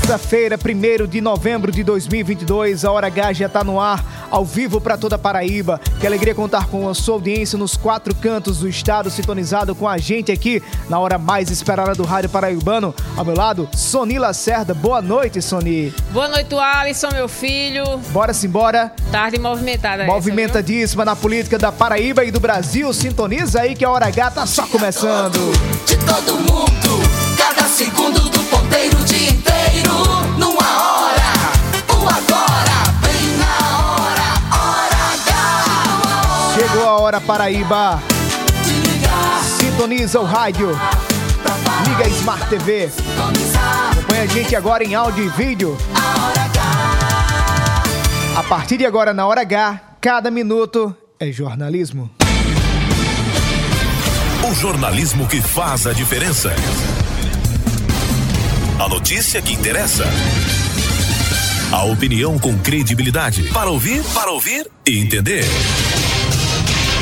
Terça-feira, 1 de novembro de 2022, a Hora H já está no ar, ao vivo para toda a Paraíba. Que alegria contar com a sua audiência nos quatro cantos do estado, sintonizado com a gente aqui na hora mais esperada do Rádio Paraibano. Ao meu lado, Soni Lacerda. Boa noite, Soni. Boa noite, Alisson, meu filho. Bora simbora. Tarde movimentada. essa, Movimentadíssima na política da Paraíba e do Brasil. Sintoniza aí que a Hora H tá só começando. De todo mundo, cada segundo do ponteiro o Chegou a hora, Paraíba. Sintoniza o rádio. Liga a Smart TV. Acompanha a gente agora em áudio e vídeo. A partir de agora, na hora H, cada minuto é jornalismo. O jornalismo que faz a diferença. A notícia que interessa. A opinião com credibilidade. Para ouvir, para ouvir e entender.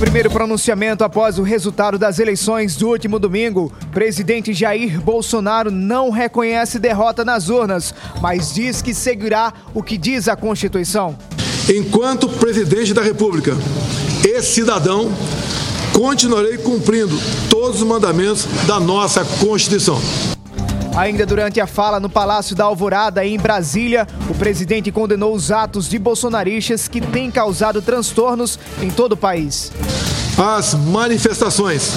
Primeiro pronunciamento após o resultado das eleições do último domingo, presidente Jair Bolsonaro não reconhece derrota nas urnas, mas diz que seguirá o que diz a Constituição. Enquanto presidente da República e cidadão, continuarei cumprindo todos os mandamentos da nossa Constituição. Ainda durante a fala no Palácio da Alvorada, em Brasília, o presidente condenou os atos de bolsonaristas que têm causado transtornos em todo o país. As manifestações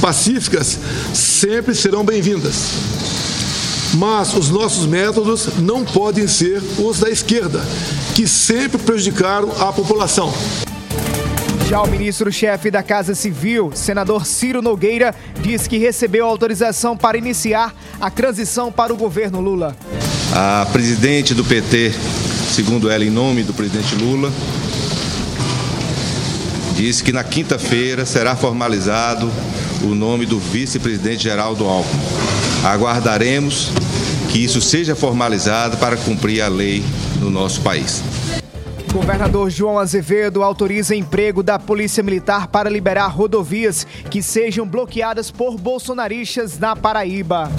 pacíficas sempre serão bem-vindas. Mas os nossos métodos não podem ser os da esquerda, que sempre prejudicaram a população. Já o ministro-chefe da Casa Civil, senador Ciro Nogueira, diz que recebeu autorização para iniciar a transição para o governo Lula. A presidente do PT, segundo ela, em nome do presidente Lula, disse que na quinta-feira será formalizado o nome do vice-presidente Geraldo Alckmin. Aguardaremos que isso seja formalizado para cumprir a lei no nosso país. Governador João Azevedo autoriza emprego da Polícia Militar para liberar rodovias que sejam bloqueadas por bolsonaristas na Paraíba.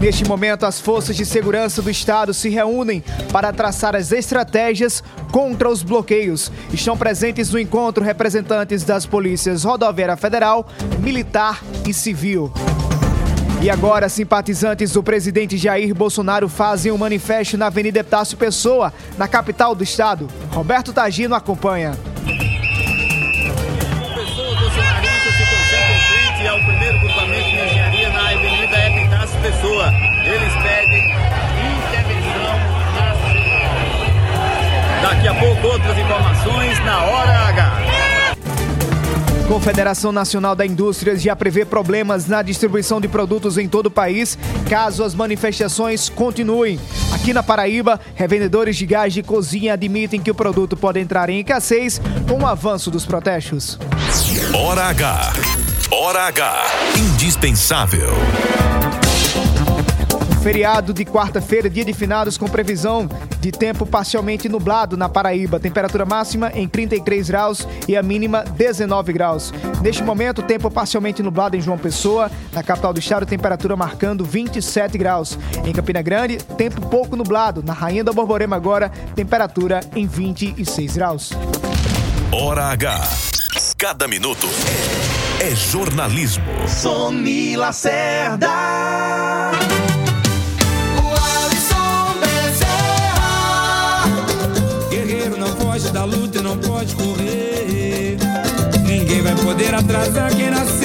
Neste momento, as forças de segurança do estado se reúnem para traçar as estratégias contra os bloqueios. Estão presentes no encontro representantes das polícias rodoviária federal, militar e civil. E agora, simpatizantes do presidente Jair Bolsonaro fazem um manifesto na Avenida Epitácio Pessoa, na capital do estado. Roberto Tagino acompanha. Pessoa. Eles pedem intervenção na Daqui a pouco outras informações na Hora H. Confederação Nacional da Indústria já prevê problemas na distribuição de produtos em todo o país, caso as manifestações continuem. Aqui na Paraíba, revendedores de gás de cozinha admitem que o produto pode entrar em escassez com o avanço dos protestos. Hora H. Hora H. Indispensável. Feriado de quarta-feira, dia de finados, com previsão de tempo parcialmente nublado na Paraíba. Temperatura máxima em 33 graus e a mínima 19 graus. Neste momento, tempo parcialmente nublado em João Pessoa, na capital do estado, temperatura marcando 27 graus. Em Campina Grande, tempo pouco nublado. Na Rainha da Borborema agora, temperatura em 26 graus. Hora H. cada minuto é, jornalismo. Sony Lacerda. Foge da luta e não pode correr. Ninguém vai poder atrasar quem nasceu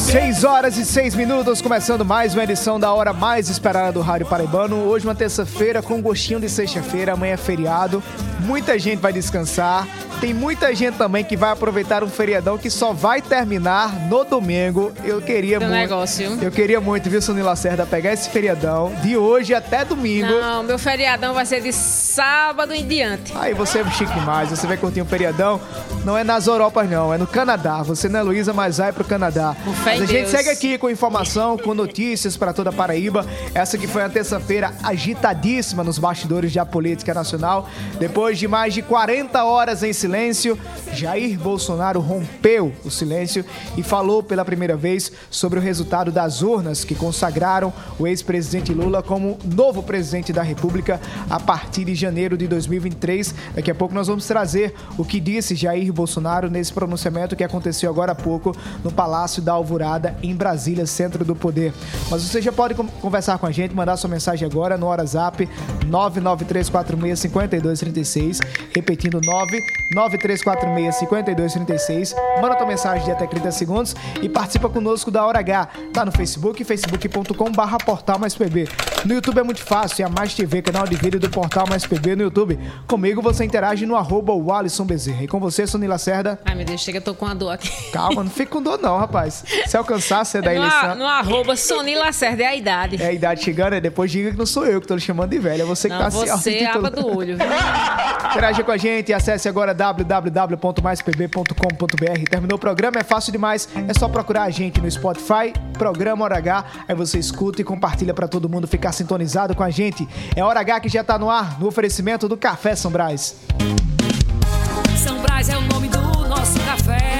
6 horas e 6 minutos, começando mais uma edição da hora mais esperada do Rádio Paraibano. Hoje uma terça-feira com gostinho de sexta-feira, amanhã é feriado. Muita gente vai descansar. Tem muita gente também que vai aproveitar um feriadão que só vai terminar no domingo. Eu queria Teu muito. negócio. Eu queria muito, viu, Sonila Lacerda, pegar esse feriadão de hoje até domingo. Não, meu feriadão vai ser de sábado em diante. Aí você é chique demais, você vai curtir um feriadão. Não é nas Europas, não, é no Canadá. Você não é Luísa, mas vai pro Canadá. Com fé Mas a gente Deus. segue aqui com informação, com notícias para toda a Paraíba. Essa que foi uma terça-feira agitadíssima nos bastidores da política nacional. Depois de mais de 40 horas em silêncio, Jair Bolsonaro rompeu o silêncio e falou pela primeira vez sobre o resultado das urnas que consagraram o ex-presidente Lula como novo presidente da República a partir de janeiro de 2023. Daqui a pouco nós vamos trazer o que disse Jair Bolsonaro nesse pronunciamento que aconteceu agora há pouco no Palácio da Alvorada, em Brasília, centro do poder. Mas você já pode conversar com a gente, mandar sua mensagem agora no WhatsApp 993465236, repetindo 993465236. Manda tua mensagem de até 30 segundos e participa conosco da Hora H. Tá no Facebook, facebook.com/barra Portal Mais PB. No YouTube é muito fácil, é a Mais TV, canal de vídeo do Portal Mais PB no YouTube. Comigo você interage no arroba o Alisson Bezerra. E com você, Sonila Lacerda. Ai, meu Deus, chega, eu tô com a dor aqui. Calma, não fica com dor não, rapaz. Se alcançar, você é da eleição. no arroba Sony Lacerda, é a idade. É a idade chegando, e depois diga que não sou eu que tô lhe chamando de velha. É você que Não, tá se você é aba do olho. viu? Interaja com a gente e acesse agora www.maispb.com.br. Terminou o programa, é fácil demais. É só procurar a gente no Spotify, Programa Hora H. Aí você escuta e compartilha pra todo mundo ficar sintonizado com a gente. É Hora H que já tá no ar, no oferecimento do Café São Brás. São Brás é o nome do nosso café.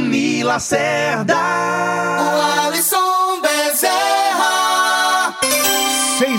H. Sony Lacerda. O Alisson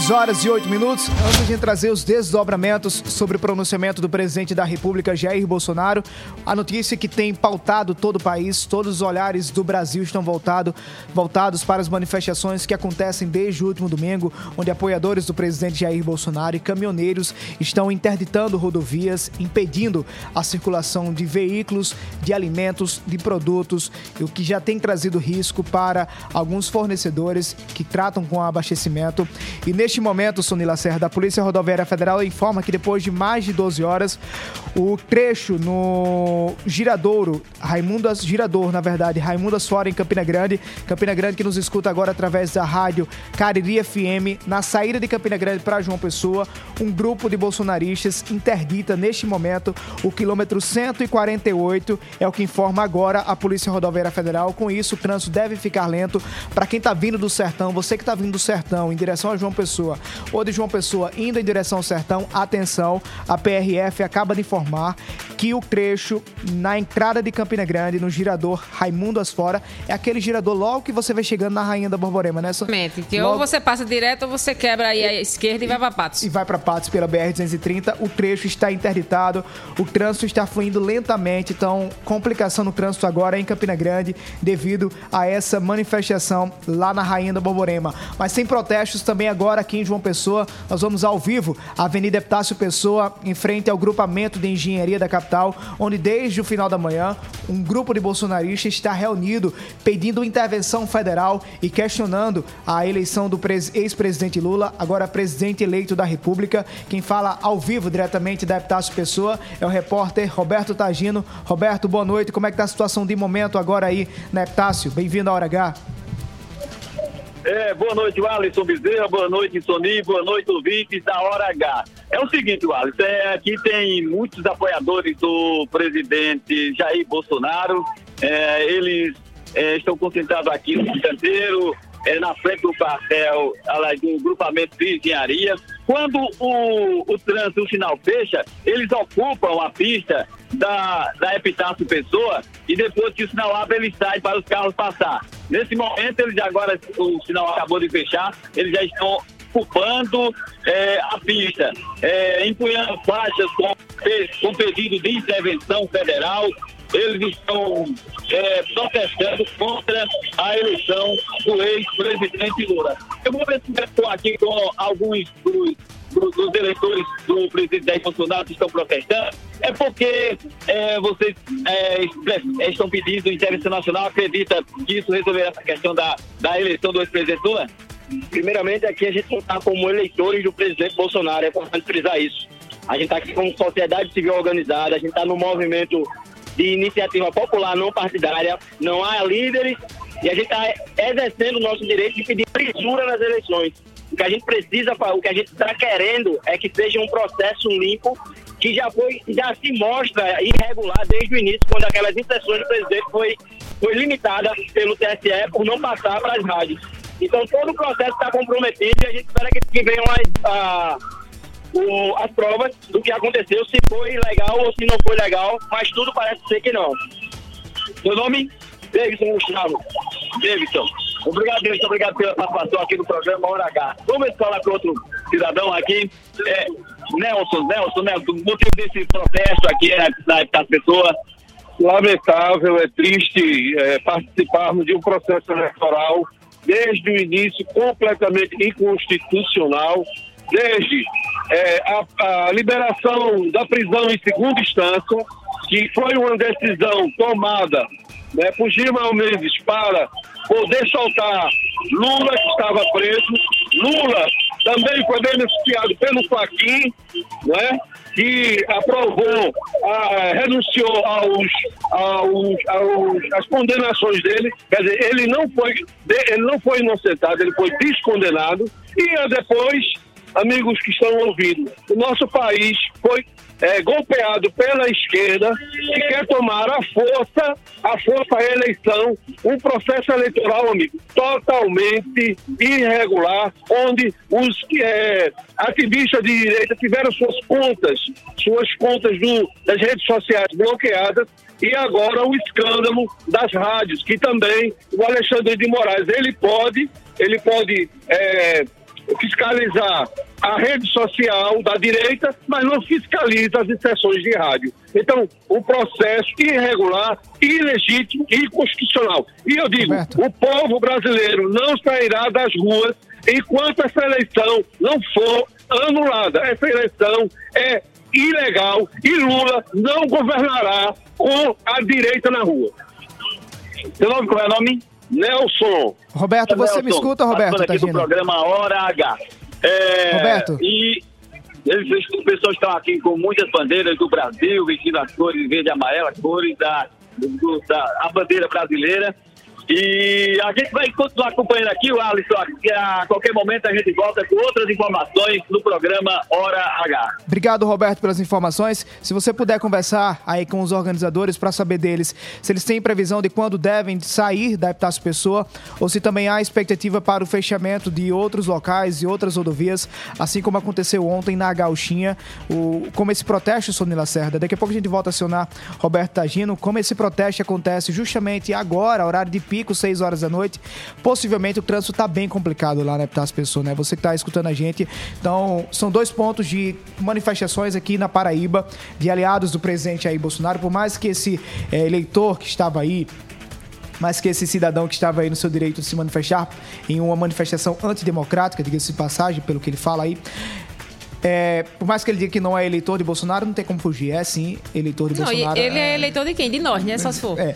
6 horas e 8 minutos. Antes de trazer os desdobramentos sobre o pronunciamento do presidente da República, Jair Bolsonaro, a notícia que tem pautado todo o país, todos os olhares do Brasil estão voltado, voltados para as manifestações que acontecem desde o último domingo, onde apoiadores do presidente Jair Bolsonaro e caminhoneiros estão interditando rodovias, impedindo a circulação de veículos, de alimentos, de produtos, o que já tem trazido risco para alguns fornecedores que tratam com abastecimento. E neste momento, Sony Lacerda, a Polícia Rodoviária Federal informa que depois de mais de 12 horas, o trecho no Giradouro, Raimundo Girador, na verdade, Raimundo Asfora em Campina Grande, Campina Grande que nos escuta agora através da rádio Cariri FM, na saída de Campina Grande para João Pessoa, um grupo de bolsonaristas interdita neste momento o quilômetro 148, é o que informa agora a Polícia Rodoviária Federal. Com isso, o trânsito deve ficar lento. Para quem está vindo do sertão, você que está vindo do sertão em direção a João Pessoa ou de João Pessoa indo em direção ao sertão, atenção, a PRF acaba de informar que o trecho na entrada de Campina Grande, no girador Raimundo Asfora, é aquele girador logo que você vai chegando na Rainha da Borborema, né? Exatamente. Que Logo- ou você passa direto ou você quebra aí a esquerda e vai pra Patos. e vai para Patos pela BR-230. O trecho está interditado, o trânsito está fluindo lentamente, então complicação no trânsito agora em Campina Grande devido a essa manifestação lá na Rainha da Borborema. Mas sem protestos também agora aqui em João Pessoa, nós vamos ao vivo, Avenida Epitácio Pessoa, em frente ao grupamento de engenharia da capital capital, onde desde o final da manhã um grupo de bolsonaristas está reunido pedindo intervenção federal e questionando a eleição do pres- ex-presidente Lula, agora presidente eleito da República. Quem fala ao vivo diretamente da Epitácio Pessoa é o repórter Roberto Tagino. Roberto, boa noite. Como é que está a situação de momento agora aí na Epitácio? Bem-vindo à Hora H. É, boa noite, Alisson Bezerra, boa noite, Sony, boa noite, ouvintes da Hora H. É o seguinte, Alisson, é, aqui tem muitos apoiadores do presidente Jair Bolsonaro, é, eles é, estão concentrados aqui no canteiro, é, na frente do quartel do grupamento de engenharia. Quando o, o trânsito, o sinal fecha, eles ocupam a pista da, da Epitácio Pessoa e depois que o sinal abre, eles saem para os carros passar. Nesse momento, eles agora, o sinal acabou de fechar, eles já estão ocupando é, a pista, é, empunhando faixas com, com pedido de intervenção federal. Eles estão é, protestando contra a eleição do ex-presidente Lula. Eu vou ver se estou aqui com alguns dos, dos, eleitores do presidente Jair Bolsonaro estão protestando. É porque é, vocês é, estão pedindo intervenção nacional. Acredita que isso resolverá essa questão da, da eleição do ex-presidente Lula? Primeiramente, aqui a gente não está como eleitores do presidente Bolsonaro, é importante frisar isso. A gente está aqui como sociedade civil organizada, a gente está no movimento de iniciativa popular não partidária, não há líderes e a gente está exercendo o nosso direito de pedir lisura nas eleições. O que a gente precisa, o que a gente está querendo é que seja um processo limpo que já foi, já se mostra irregular desde o início, quando aquelas inserções do presidente foi, foi limitada pelo TSE por não passar para as rádios. Então todo o processo está comprometido e a gente espera que, que venham as, a- o- as provas do que aconteceu, se foi legal ou se não foi legal, mas tudo parece ser que não. Seu nome? Davidson Gustavo. Davidson. Obrigado, Davidson. Obrigado pela participação aqui no programa Hora H. Vamos falar com outro cidadão aqui. É, Nelson, Nelson, Nelson, o motivo desse protesto aqui é da, da pessoa. lamentável, é triste é, participarmos de um processo eleitoral desde o início completamente inconstitucional, desde é, a, a liberação da prisão em segunda instância, que foi uma decisão tomada né, por Gilmar Mendes para poder soltar Lula, que estava preso. Lula também foi beneficiado pelo Faquin, né, que aprovou, ah, renunciou aos, aos, aos, às condenações dele. Quer dizer, ele não foi, ele não foi inocentado, ele foi descondenado. E ah, depois, amigos que estão ouvindo, o nosso país foi é, golpeado pela esquerda que quer tomar a força, a força à eleição, um processo eleitoral, amigo, totalmente irregular, onde os é, ativistas de direita tiveram suas contas, suas contas do, das redes sociais bloqueadas e agora o escândalo das rádios, que também o Alexandre de Moraes, ele pode, ele pode é, fiscalizar a rede social da direita, mas não fiscaliza as inserções de rádio. Então, um processo irregular, ilegítimo e inconstitucional. E eu digo, o povo brasileiro não sairá das ruas enquanto essa eleição não for anulada. Essa eleição é ilegal e Lula não governará com a direita na rua. Seu nome, qual é o nome? Nelson. Roberto, você me Nelson, escuta, Roberto aqui do programa Hora H. É, Roberto. E eles, as pessoas estão aqui com muitas bandeiras do Brasil, vestindo as cores verde e amarela, cores da, do- da a bandeira brasileira. E a gente vai continuar acompanhando aqui, o Alisson. A qualquer momento a gente volta com outras informações no programa Hora H. Obrigado, Roberto, pelas informações. Se você puder conversar aí com os organizadores para saber deles se eles têm previsão de quando devem sair da Epitácio Pessoa ou se também há expectativa para o fechamento de outros locais e outras rodovias, assim como aconteceu ontem na Gauchinha, o, como esse protesto, Sony Lacerda. Daqui a pouco a gente volta a acionar Roberto Tagino, como esse protesto acontece justamente agora, horário de pico, 6 horas da noite. Possivelmente o trânsito está bem complicado lá na Epitácio Pessoa, né? Você que está escutando a gente. Então, são dois pontos de manifestações aqui na Paraíba de aliados do presidente Jair Bolsonaro, por mais que esse eh, eleitor que estava aí mas que esse cidadão que estava aí no seu direito de se manifestar em uma manifestação antidemocrática, diga-se de passagem, pelo que ele fala aí, É, por mais que ele diga que não é eleitor de Bolsonaro, não tem como fugir. É sim eleitor de Não, Bolsonaro. ele é eleitor de quem? De nós, né? Só se for. É.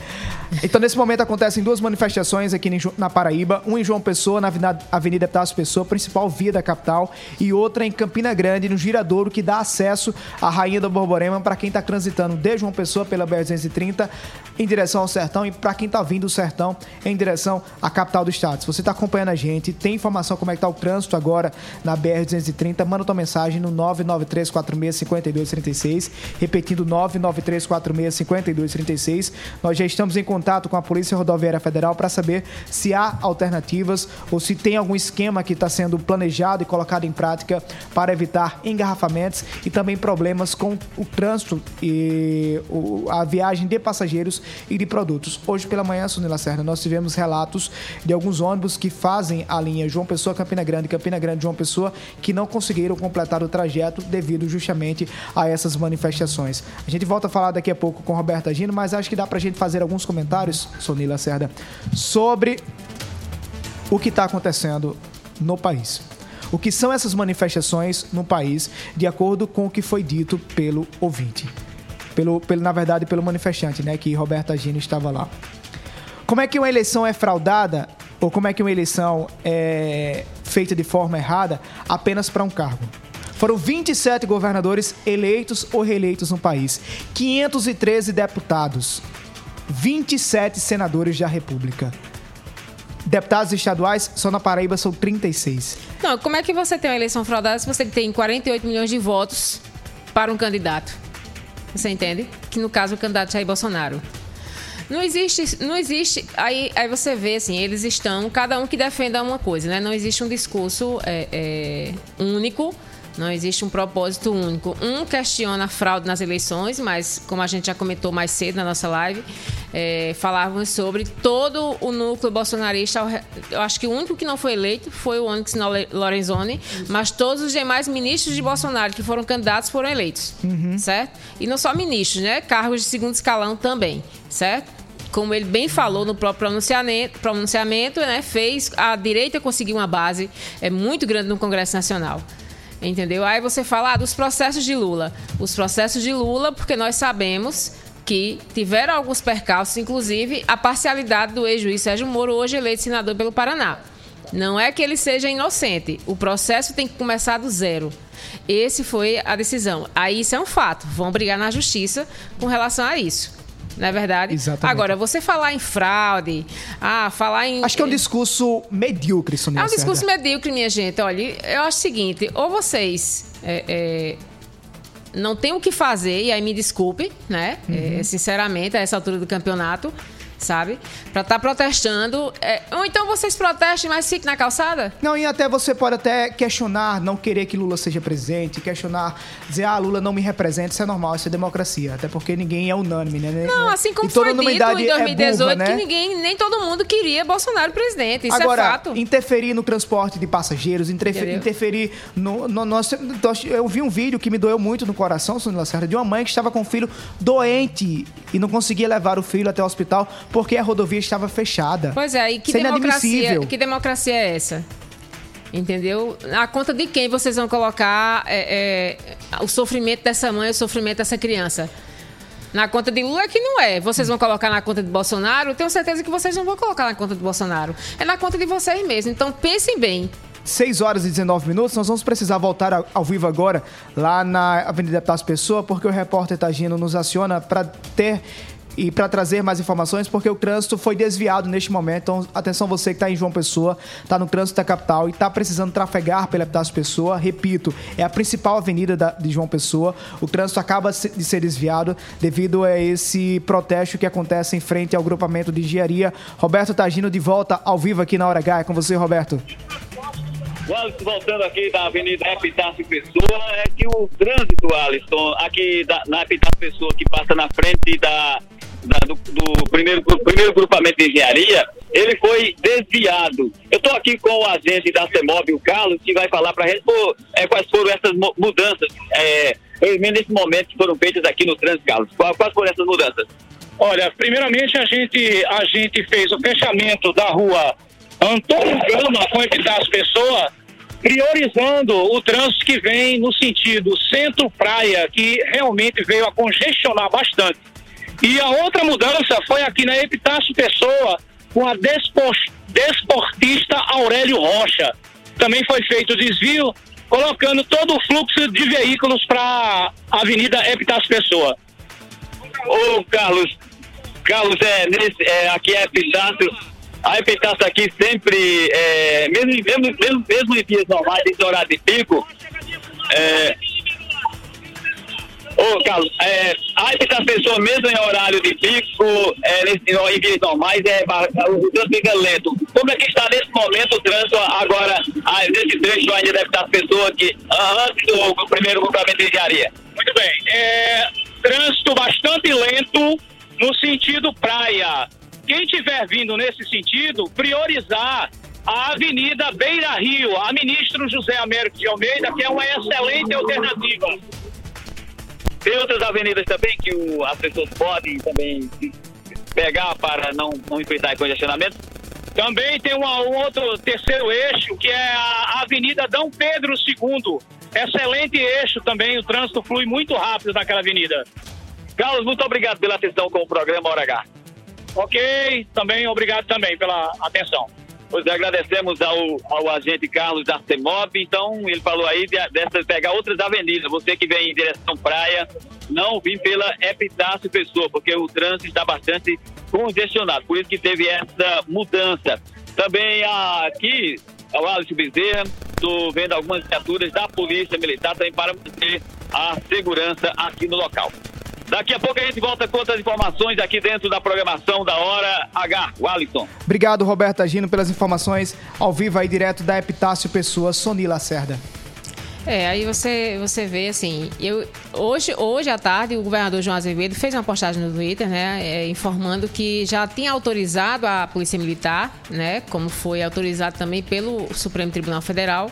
Então, nesse momento, acontecem duas manifestações aqui na Paraíba. Uma em João Pessoa, na Avenida, Epitácio Pessoa, principal via da capital. E outra em Campina Grande, no Giradouro, que dá acesso à Rainha do Borborema para quem está transitando de João Pessoa pela BR-230 em direção ao Sertão e para quem está vindo do Sertão em direção à capital do estado. Se você está acompanhando a gente, tem informação como é que está o trânsito agora na BR-230, manda tua mensagem no 993465236, repetindo 993465236. Nós já estamos em contato com a Polícia Rodoviária Federal para saber se há alternativas ou se tem algum esquema que está sendo planejado e colocado em prática para evitar engarrafamentos e também problemas com o trânsito e a viagem de passageiros e de produtos. Hoje pela manhã, Sunila Lacerda, nós tivemos relatos de alguns ônibus que fazem a linha João Pessoa Campina Grande, Campina Grande João Pessoa, que não conseguiram completar o trajeto devido justamente a essas manifestações. A gente volta a falar daqui a pouco com Roberta Gino, mas acho que dá pra gente fazer alguns comentários, Sonila Lacerda, sobre o que está acontecendo no país. O que são essas manifestações no país, de acordo com o que foi dito pelo ouvinte. Pelo, pelo, na verdade, pelo manifestante, né? Que Roberta Gino estava lá. Como é que uma eleição é fraudada, ou como é que uma eleição é feita de forma errada apenas para um cargo? Foram 27 governadores eleitos ou reeleitos no país, 513 deputados, 27 senadores da República. Deputados estaduais, só na Paraíba são 36. Não, como é que você tem uma eleição fraudada se você tem 48 milhões de votos para um candidato? Você entende? Que no caso o candidato Jair Bolsonaro. Não existe, não existe. Aí, aí você vê assim, eles estão, cada um que defenda uma coisa, né? Não existe um discurso é, é, único, não existe um propósito único. Um questiona a fraude nas eleições, mas como a gente já comentou mais cedo na nossa live, é, falávamos sobre todo o núcleo bolsonarista. Eu acho que o único que não foi eleito foi o Onyx Lorenzoni, mas todos os demais ministros de Bolsonaro que foram candidatos foram eleitos, certo? E não só ministros, né? Cargos de segundo escalão também, certo? Como ele bem falou no próprio pronunciamento, pronunciamento né? Fez a direita conseguir uma base é muito grande no Congresso Nacional. Entendeu? Aí você fala ah, dos processos de Lula. Os processos de Lula, porque nós sabemos que tiveram alguns percalços, inclusive a parcialidade do ex-juiz Sérgio Moro, hoje eleito senador pelo Paraná. Não é que ele seja inocente. O processo tem que começar do zero. Esse foi a decisão. Aí isso é um fato. Vão brigar na justiça com relação a isso. Não é verdade? Exatamente. Agora, você falar em fraude, ah, falar em. Acho que é um discurso medíocre, Sonia É um discurso medíocre, minha gente. Olha, eu acho o seguinte: ou vocês é, é, não têm o que fazer, e aí me desculpe, né? Uhum. É, sinceramente, a essa altura do campeonato, sabe? Pra estar protestando. é, ou então vocês protestem, mas fiquem na calçada? Não, e até você pode até questionar, não querer que Lula seja presidente, questionar, dizer, ah, Lula não me representa, isso é normal, isso é democracia. Até porque ninguém é unânime, né? Não, assim como e foi dito em 2018, é burra, né? que ninguém, nem todo mundo queria Bolsonaro presidente. Isso Agora, é fato. interferir no transporte de passageiros, interfe- Entendeu? interferir no, no nosso. Eu vi um vídeo que me doeu muito no coração, Sonia Lacerda, de uma mãe que estava com o filho doente e não conseguia levar o filho até o hospital porque a rodovia estava fechada. Pois é, e que Isso é democracia, inadmissível. que democracia é essa? Entendeu? A conta de quem vocês vão colocar é, é, o sofrimento dessa mãe, o sofrimento dessa criança? Na conta de Lula é que não é. Vocês vão colocar na conta de Bolsonaro? Tenho certeza que vocês não vão colocar na conta de Bolsonaro. É na conta de vocês mesmos. Então pensem bem. 6 horas e 19 minutos, nós vamos precisar voltar ao, vivo agora, lá na Avenida Deputados Pessoa, porque o repórter Tagino nos aciona para ter e para trazer mais informações, porque o trânsito foi desviado neste momento. Então, atenção você que está em João Pessoa, está no trânsito da capital e está precisando trafegar pela Deputados Pessoa. Repito, é a principal avenida da- de João Pessoa. O trânsito acaba de ser desviado devido a esse protesto que acontece em frente ao grupamento de engenharia. Roberto Tagino de volta ao vivo aqui na Hora H. É com você, Roberto. Voltando aqui da Avenida Epitácio Pessoa, é que o trânsito, Alisson, aqui da, na Epitácio Pessoa, que passa na frente da, da- do, do primeiro, primeiro grupamento de engenharia, ele foi desviado. Eu estou aqui com o agente da CEMOB, o Carlos, que vai falar para a gente pô, é, quais foram essas mu- mudanças, é, nesse momento que foram feitas aqui no trânsito, Carlos. Quais, foram essas mudanças? Olha, primeiramente a gente, a gente fez o fechamento da rua Antônio Gama com Epitácio Pessoa priorizando o trânsito que vem no sentido centro-praia, que realmente veio a congestionar bastante. E a outra mudança foi aqui na Epitácio Pessoa, com a desportista Aurélio Rocha. Também foi feito o desvio, colocando todo o fluxo de veículos para a Avenida Epitácio Pessoa. Ô, Carlos, Carlos, é, nesse, é, aqui é Epitácio. A Epitácio aqui sempre, é, mesmo, mesmo, mesmo, mesmo em dias normais, em horário de pico, é, Ô, Carlos, é, a Epitácio Pessoa, mesmo em horário de pico, é, nesse, em dias normais, é, o trânsito fica lento. Como é que está nesse momento o trânsito agora, nesse trecho ainda da Epitácio Pessoa, que, ah, antes do, do primeiro grupamento de engenharia? Muito bem. É, trânsito bastante lento no sentido praia. Quem estiver vindo nesse sentido, priorizar a Avenida Beira Rio, a ministro José Américo de Almeida, que é uma excelente alternativa. Tem outras avenidas também que o, as pessoas podem também pegar para não, não enfrentar congestionamento? Também tem uma- um outro terceiro eixo, que é a Avenida Dom Pedro II. Excelente eixo também, o trânsito flui muito rápido naquela avenida. Carlos, muito obrigado pela atenção com o programa Hora H. Ok, também obrigado também pela atenção. Pois é, agradecemos ao, ao agente Carlos da CEMOB. Então, ele falou aí de, dessa, pegar outras avenidas. Você que vem em direção praia, não vir pela Epitácio Pessoa, porque o trânsito está bastante congestionado. Por isso que teve essa mudança. Também aqui, ao Alisson Bezerra, estou vendo algumas viaturas da Polícia Militar também para manter a segurança aqui no local. Daqui a pouco a gente volta com outras informações aqui dentro da programação da Hora H. O Alisson. Obrigado, Roberto Agino, pelas informações ao vivo aí direto da Epitácio Pessoa, Soni Lacerda. É, aí você, você vê assim, eu, hoje, hoje à tarde o governador João Azevedo fez uma postagem no Twitter, né, é, informando que já tinha autorizado a Polícia Militar, né, como foi autorizado também pelo Supremo Tribunal Federal,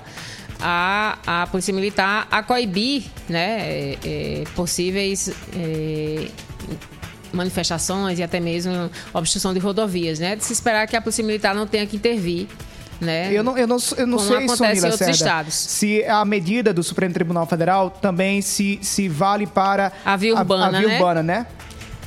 a, a Polícia Militar a coibir, né, é, é, possíveis é, manifestações e até mesmo obstrução de rodovias, né, de se esperar que a Polícia Militar não tenha que intervir né? Eu não, eu não, eu não Como sei, acontece em outros estados. se a medida do Supremo Tribunal Federal também se, se vale para A via urbana, a, via né? urbana, né?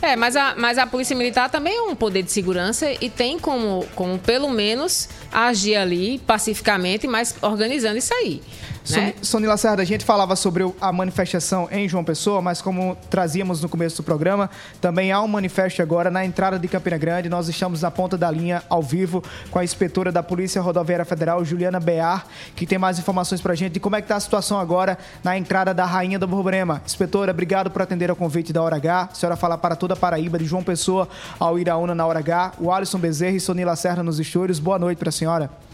É, mas a, mas a Polícia Militar também é um poder de segurança e tem como, como pelo menos, agir ali pacificamente, mas organizando isso aí. Né? Sony Lacerda, a gente falava sobre a manifestação em João Pessoa, mas como trazíamos no começo do programa, também há um manifesto agora na entrada de Campina Grande. Nós estamos na ponta da linha, ao vivo, com a inspetora da Polícia Rodoviária Federal, Juliana Bear, que tem mais informações pra gente de como é que está a situação agora na entrada da Rainha do Borborema. Inspetora, obrigado por atender ao convite da Hora H. A senhora fala para toda a Paraíba, de João Pessoa ao Iraúna na Hora H. O Alisson Bezerra e Sony Lacerda nos estúdios. Boa noite para a senhora.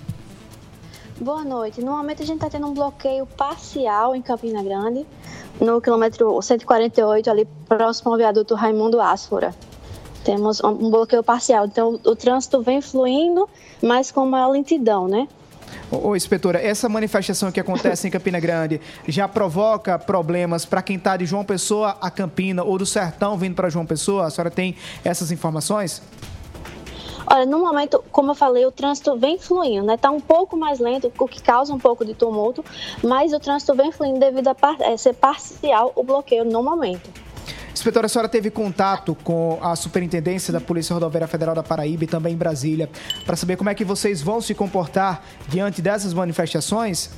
Boa noite. No momento a gente está tendo um bloqueio parcial em Campina Grande, no quilômetro 148, ali próximo ao viaduto Raimundo Asfora. Temos um bloqueio parcial. Então o trânsito vem fluindo, mas com maior lentidão, né? Ô, inspetora, essa manifestação que acontece em Campina Grande já provoca problemas para quem está de João Pessoa a Campina ou do Sertão vindo para João Pessoa? A senhora tem essas informações? Olha, no momento, como eu falei, o trânsito vem fluindo, né? Tá um pouco mais lento, o que causa um pouco de tumulto, mas o trânsito vem fluindo devido a par- eh, ser parcial o bloqueio no momento. Inspetora, a senhora teve contato com a Superintendência da Polícia Rodoviária Federal da Paraíba e também em Brasília para saber como é que vocês vão se comportar diante dessas manifestações?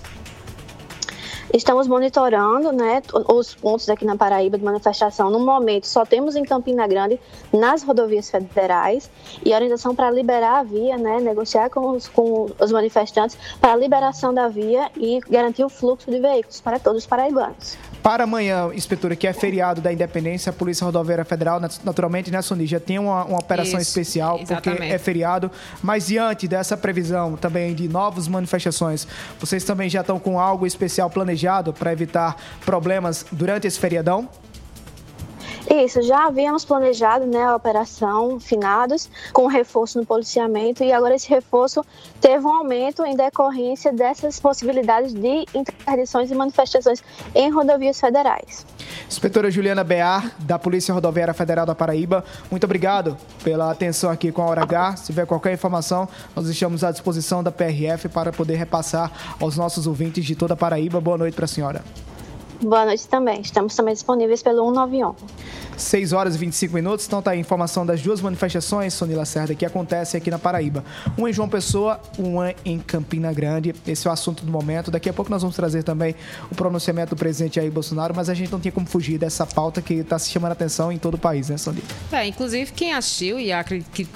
Estamos monitorando né, os pontos aqui na Paraíba de manifestação. No momento, só temos em Campina Grande, nas rodovias federais, e orientação para liberar a via, né, negociar com os, com os manifestantes para a liberação da via e garantir o fluxo de veículos para todos os paraibanos. Para amanhã, inspetora, que é feriado da Independência, a Polícia Rodoviária Federal, nat- naturalmente, né, Sony, já tem uma, uma operação Isso, especial, porque exatamente. é feriado. Mas diante dessa previsão também de novas manifestações, vocês também já estão com algo especial planejado para evitar problemas durante esse feriadão? Isso, já havíamos planejado né, a operação Finados com reforço no policiamento e agora esse reforço teve um aumento em decorrência dessas possibilidades de interdições e manifestações em rodovias federais. Inspetora Juliana Bear, da Polícia Rodoviária Federal da Paraíba, muito obrigado pela atenção aqui com a Hora H. Se tiver qualquer informação, nós estamos à disposição da PRF para poder repassar aos nossos ouvintes de toda a Paraíba. Boa noite para a senhora. Boa noite também. Estamos também disponíveis pelo 191. 6 horas e 25 minutos. Então tá aí a informação das duas manifestações, Sonila Cerda, que acontecem aqui na Paraíba. Uma em João Pessoa, uma em Campina Grande. Esse é o assunto do momento. Daqui a pouco nós vamos trazer também o pronunciamento do presidente Jair Bolsonaro, mas a gente não tinha como fugir dessa pauta que está se chamando a atenção em todo o país, né, Sonila? É, inclusive quem assistiu, e acredito que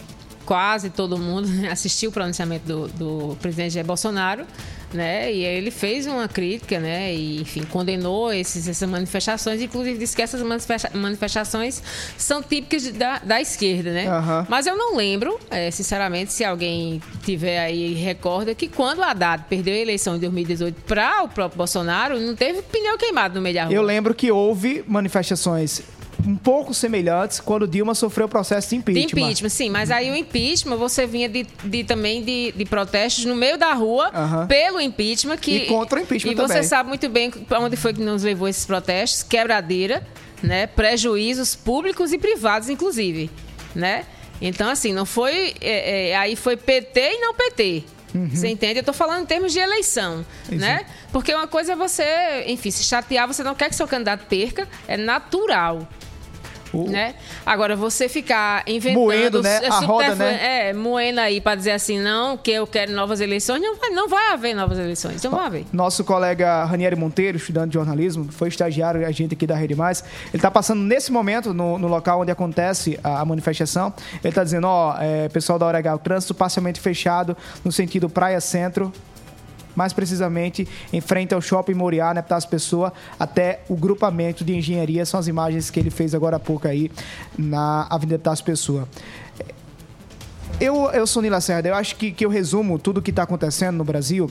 quase todo mundo assistiu o pronunciamento do, do presidente Jair Bolsonaro, né? E ele fez uma crítica, né? E, enfim, condenou esses, essas manifestações, inclusive disse que essas manifesta- manifestações são típicas de- da, da esquerda, né? Aham. Mas eu não lembro, é, sinceramente, se alguém tiver aí e recorda que quando o Haddad perdeu a eleição em 2018 para o próprio Bolsonaro, não teve pneu queimado no meio da rua. Eu lembro que houve manifestações um pouco semelhantes quando Dilma sofreu o processo de De impeachment. impeachment, sim. Mas aí o impeachment, você vinha de, de- também de, de protestos no meio da rua pelo impeachment. Que, E contra o impeachment E você também. sabe muito bem onde foi que nos levou esses protestos. Quebradeira, né? Prejuízos públicos e privados, inclusive, né? Então, assim, não foi... é, é, aí foi PT e não PT. Uhum. Você entende? Eu tô falando em termos de eleição, né? Porque uma coisa é você, enfim, se chatear, você não quer que seu candidato perca, é natural. Né? Agora, você ficar inventando... Moendo, né? A roda, né? É, moendo aí para dizer assim, não, que eu quero novas eleições, não vai, não vai haver novas eleições, não vai haver. Nosso colega Ranieri Monteiro, estudante de jornalismo, foi estagiário agente aqui da Rede Mais. Ele está passando nesse momento no, no local onde acontece a, a manifestação. Ele está dizendo, ó, é, pessoal da Hora H, o trânsito parcialmente fechado no sentido Praia Centro, mais precisamente em frente ao Shopping Moriá, né, Epitácio Pessoa, até o grupamento de engenharia. São as imagens que ele fez agora há pouco aí na Avenida Epitácio Pessoa. Eu, eu sou Nila Serra, eu acho que, que eu resumo tudo o que está acontecendo no Brasil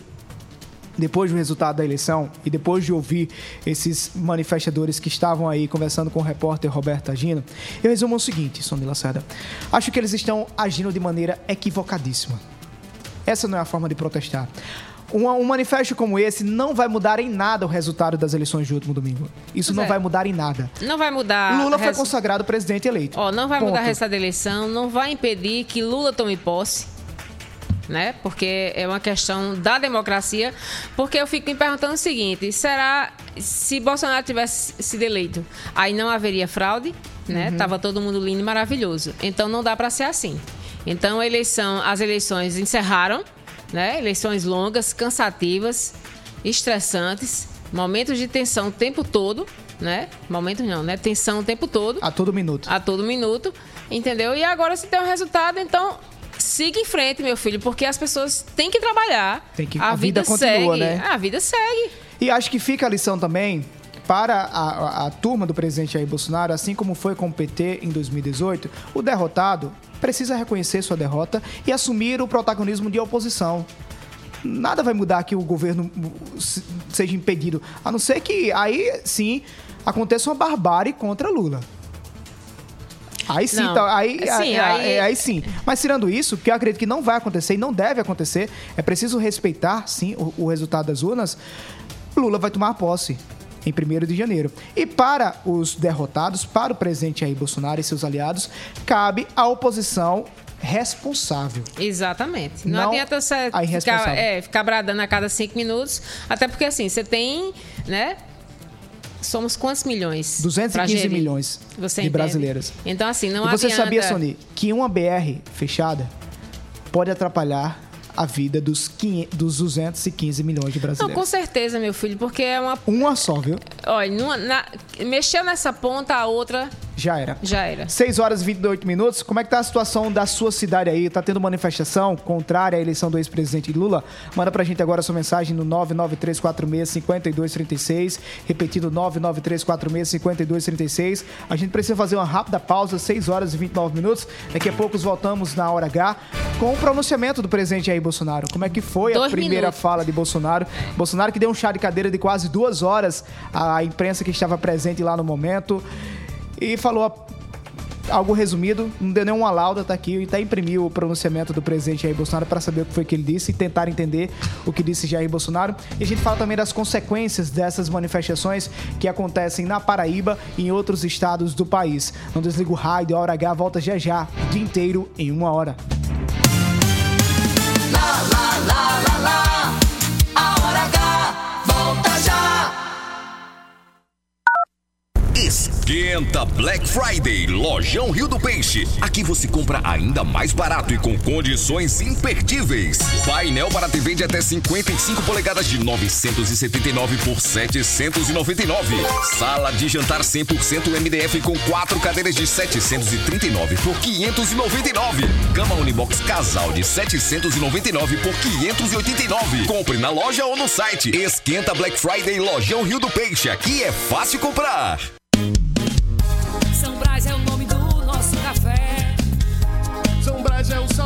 depois do resultado da eleição e depois de ouvir esses manifestadores que estavam aí conversando com o repórter Roberto Agino, eu resumo o seguinte, Sonila Lacerda. Acho que eles estão agindo de maneira equivocadíssima. Essa não é a forma de protestar. Um, um manifesto como esse não vai mudar em nada o resultado das eleições de último domingo. Isso Pois não é. vai mudar em nada. Não vai mudar... Lula foi consagrado presidente eleito. Ó, não vai mudar Ponto. resultado da eleição, não vai impedir que Lula tome posse, né? Porque é uma questão da democracia. Porque eu fico me perguntando o seguinte: será se Bolsonaro tivesse sido eleito, aí não haveria fraude, né? Uhum. Tava todo mundo lindo e maravilhoso. Então não dá para ser assim. Então a eleição, as eleições encerraram, né? Eleições longas, cansativas, estressantes, momentos de tensão o tempo todo, né? Momentos não, né? Tensão o tempo todo. A todo minuto. A todo minuto, entendeu? E agora se tem um resultado, então siga em frente, meu filho, porque as pessoas têm que trabalhar. Tem que- a, a vida continua, segue. né? A vida segue. E acho que fica a lição também para a, a- a turma do presidente Jair Bolsonaro, assim como foi com o PT em 2018, o derrotado precisa reconhecer sua derrota e assumir o protagonismo de oposição. Nada vai mudar que o governo se- seja impedido, a não ser que aí sim aconteça uma barbárie contra Lula. Aí sim, tá, aí, sim, aí, aí- aí sim. Mas tirando isso, que eu acredito que não vai acontecer e não deve acontecer, é preciso respeitar, sim, o, o resultado das urnas. Lula vai tomar posse em 1 de janeiro. E para os derrotados, para o presidente Jair Bolsonaro e seus aliados, cabe a oposição responsável. Exatamente. Não, Não adianta você ficar, é, ficar bradando a cada cinco minutos, até porque assim, você tem, né? Somos quantos milhões? 215 pra gerir? milhões Você de entende? brasileiras. Então, assim, não e você adianta... sabia, Sony, que uma BR fechada pode atrapalhar a vida dos, 500, dos 215 milhões de Não, brasileiros? com certeza, meu filho, porque é uma... Uma só, viu? Olha, numa- na- nessa ponta, a outra Já era. já era. 6 horas e 28 minutos. Como é que tá a situação da sua cidade aí? Tá tendo manifestação contrária à eleição do ex-presidente Lula? Manda pra gente agora sua mensagem no 993465236, repetindo 993465236. A gente precisa fazer uma rápida pausa, 6 horas e 29 minutos. Daqui a pouco voltamos na hora H com o pronunciamento do presidente Jair Bolsonaro. Como é que foi a Dois primeira minutos. fala de Bolsonaro? Bolsonaro que deu um chá de cadeira de quase duas horas à imprensa que estava presente lá no momento. E falou algo resumido, não deu nenhuma lauda, tá aqui, e até imprimiu o pronunciamento do presidente Jair Bolsonaro para saber o que foi que ele disse e tentar entender o que disse Jair Bolsonaro. E a gente fala também das consequências dessas manifestações que acontecem na Paraíba e em outros estados do país. Não desliga o rádio, a hora H volta já já, o dia inteiro em uma hora. Lá, Esquenta Black Friday, Lojão Rio do Peixe. Aqui você compra ainda mais barato e com condições imperdíveis. Painel para TV de até 55 polegadas de 979 por 799. Sala de jantar 100% MDF com quatro cadeiras de 739 por 599. Cama Unibox Casal de 799 por 589. Compre na loja ou no site. Esquenta Black Friday, Lojão Rio do Peixe. Aqui é fácil comprar.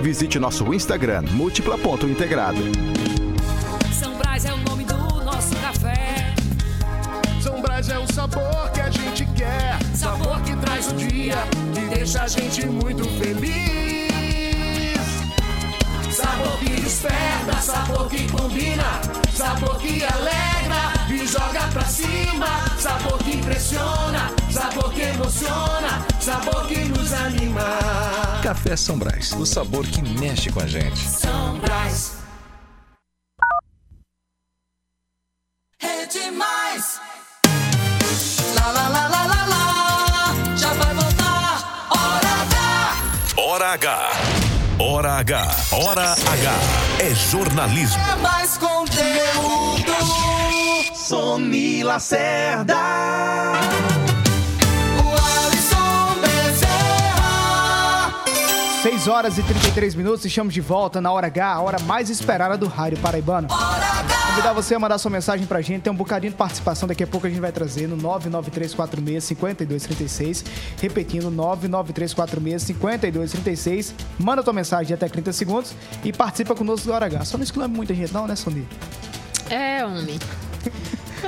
visite nosso Instagram múltipla.integrada. São Brás é o nome do nosso café. São Brás é o sabor que a gente quer. Sabor que traz o dia, que deixa a gente muito feliz. Sabor que desperta, sabor que combina. Sabor que alegra e joga pra cima. Sabor que impressiona, sabor que emociona. Sabor que nos anima. Café São Brás, o sabor que mexe com a gente. São Brás. É demais. Lá, lá, lá, lá, lá, lá. Já vai voltar. Hora H. Hora H. Hora H. Hora H. É jornalismo. É mais conteúdo. Sony Lacerda. 6 horas e 33 minutos, estamos de volta na Hora H, a hora mais esperada do rádio paraibano. Convidar você a mandar sua mensagem pra gente, tem um bocadinho de participação, daqui a pouco a gente vai trazer no 99346-5236, repetindo, 99346-5236, manda tua mensagem de até 30 segundos e participa conosco do Hora H. Só não exclama muita gente não, né, Sony? É, homem.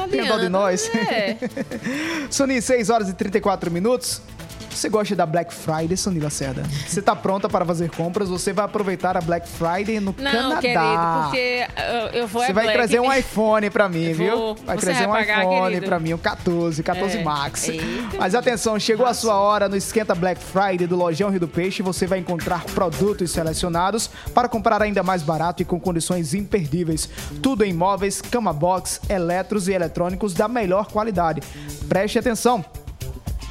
Tem dó de nós? É. Sony, 6 horas e 34 minutos. Você gosta da Black Friday, Sony Lacerda? Você tá pronta para fazer compras? Você vai aproveitar a Black Friday no Não, Canadá. querido, porque eu, eu vou Você é vai Black. trazer um iPhone pra mim, Eu viu? vou. Vai Você trazer um vai pagar, iPhone pra mim, um 14, 14 É. Max. Eita. Mas atenção, chegou a sua hora no Esquenta Black Friday do Lojão Rio do Peixe. Você vai encontrar produtos selecionados para comprar ainda mais barato e com condições imperdíveis. Tudo em móveis, cama box, eletros e eletrônicos da melhor qualidade. Preste atenção.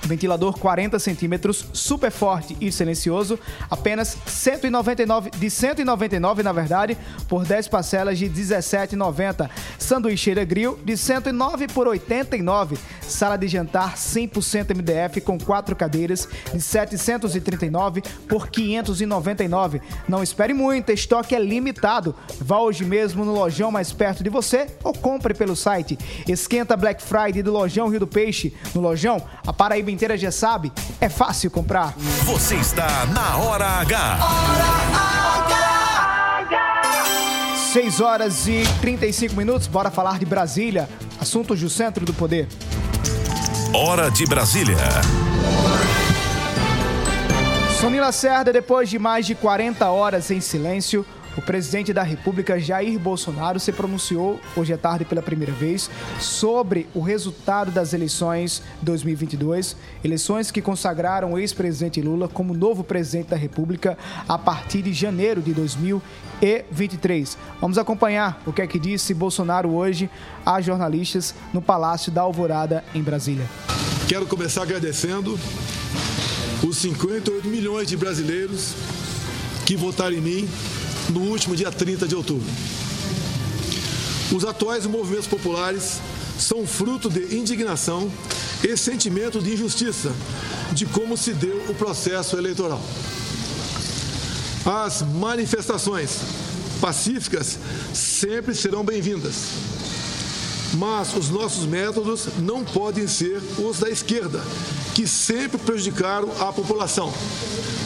Ventilador 40 centímetros, super forte e silencioso, apenas 199 de 199 na verdade, por 10 parcelas de 17,90. Sanduicheira grill de 109 por 89. Sala de jantar 100% MDF com quatro cadeiras de 739 por 599. Não espere muito, estoque é limitado. Vá hoje mesmo no lojão mais perto de você ou compre pelo site. Esquenta Black Friday do Lojão Rio do Peixe. No Lojão, a Paraíba inteira já sabe, é fácil comprar. Você está na Hora H. 6 horas e 35 minutos, bora falar de Brasília, assuntos do centro do poder. Hora de Brasília. Sonila Lacerda, depois de mais de 40 horas em silêncio, o presidente da República, Jair Bolsonaro, se pronunciou hoje à tarde pela primeira vez sobre o resultado das eleições 2022, eleições que consagraram o ex-presidente Lula como novo presidente da República a partir de janeiro de 2023. Vamos acompanhar o que é que disse Bolsonaro hoje a jornalistas no Palácio da Alvorada, em Brasília. Quero começar agradecendo os 58 milhões de brasileiros que votaram em mim no último dia 30 de outubro. Os atuais movimentos populares são fruto de indignação e sentimento de injustiça de como se deu o processo eleitoral. As manifestações pacíficas sempre serão bem-vindas, mas os nossos métodos não podem ser os da esquerda, que sempre prejudicaram a população,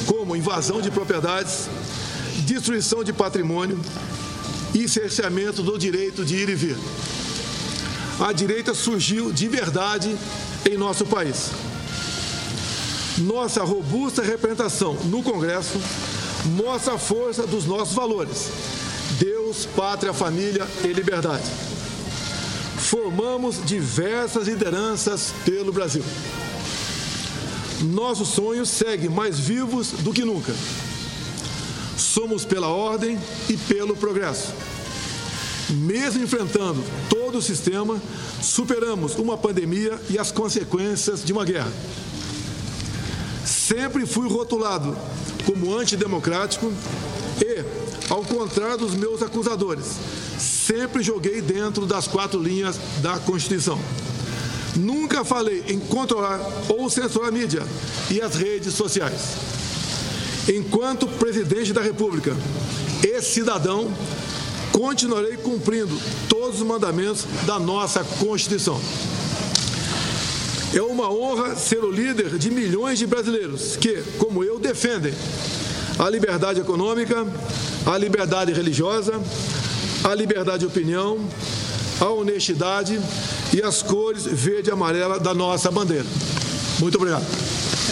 como invasão de propriedades, destruição de patrimônio e cerceamento do direito de ir e vir. A direita surgiu de verdade em nosso país. Nossa robusta representação no Congresso mostra a força dos nossos valores: Deus, pátria, família e liberdade. Formamos diversas lideranças pelo Brasil. Nossos sonhos seguem mais vivos do que nunca. Somos pela ordem e pelo progresso. Mesmo enfrentando todo o sistema, superamos uma pandemia e as consequências de uma guerra. Sempre fui rotulado como antidemocrático e, ao contrário dos meus acusadores, sempre joguei dentro das quatro linhas da Constituição. Nunca falei em controlar ou censurar a mídia e as redes sociais. Enquanto presidente da República e cidadão, continuarei cumprindo todos os mandamentos da nossa Constituição. É uma honra ser o líder de milhões de brasileiros que, como eu, defendem a liberdade econômica, a liberdade religiosa, a liberdade de opinião, a honestidade e as cores verde e amarela da nossa bandeira. Muito obrigado.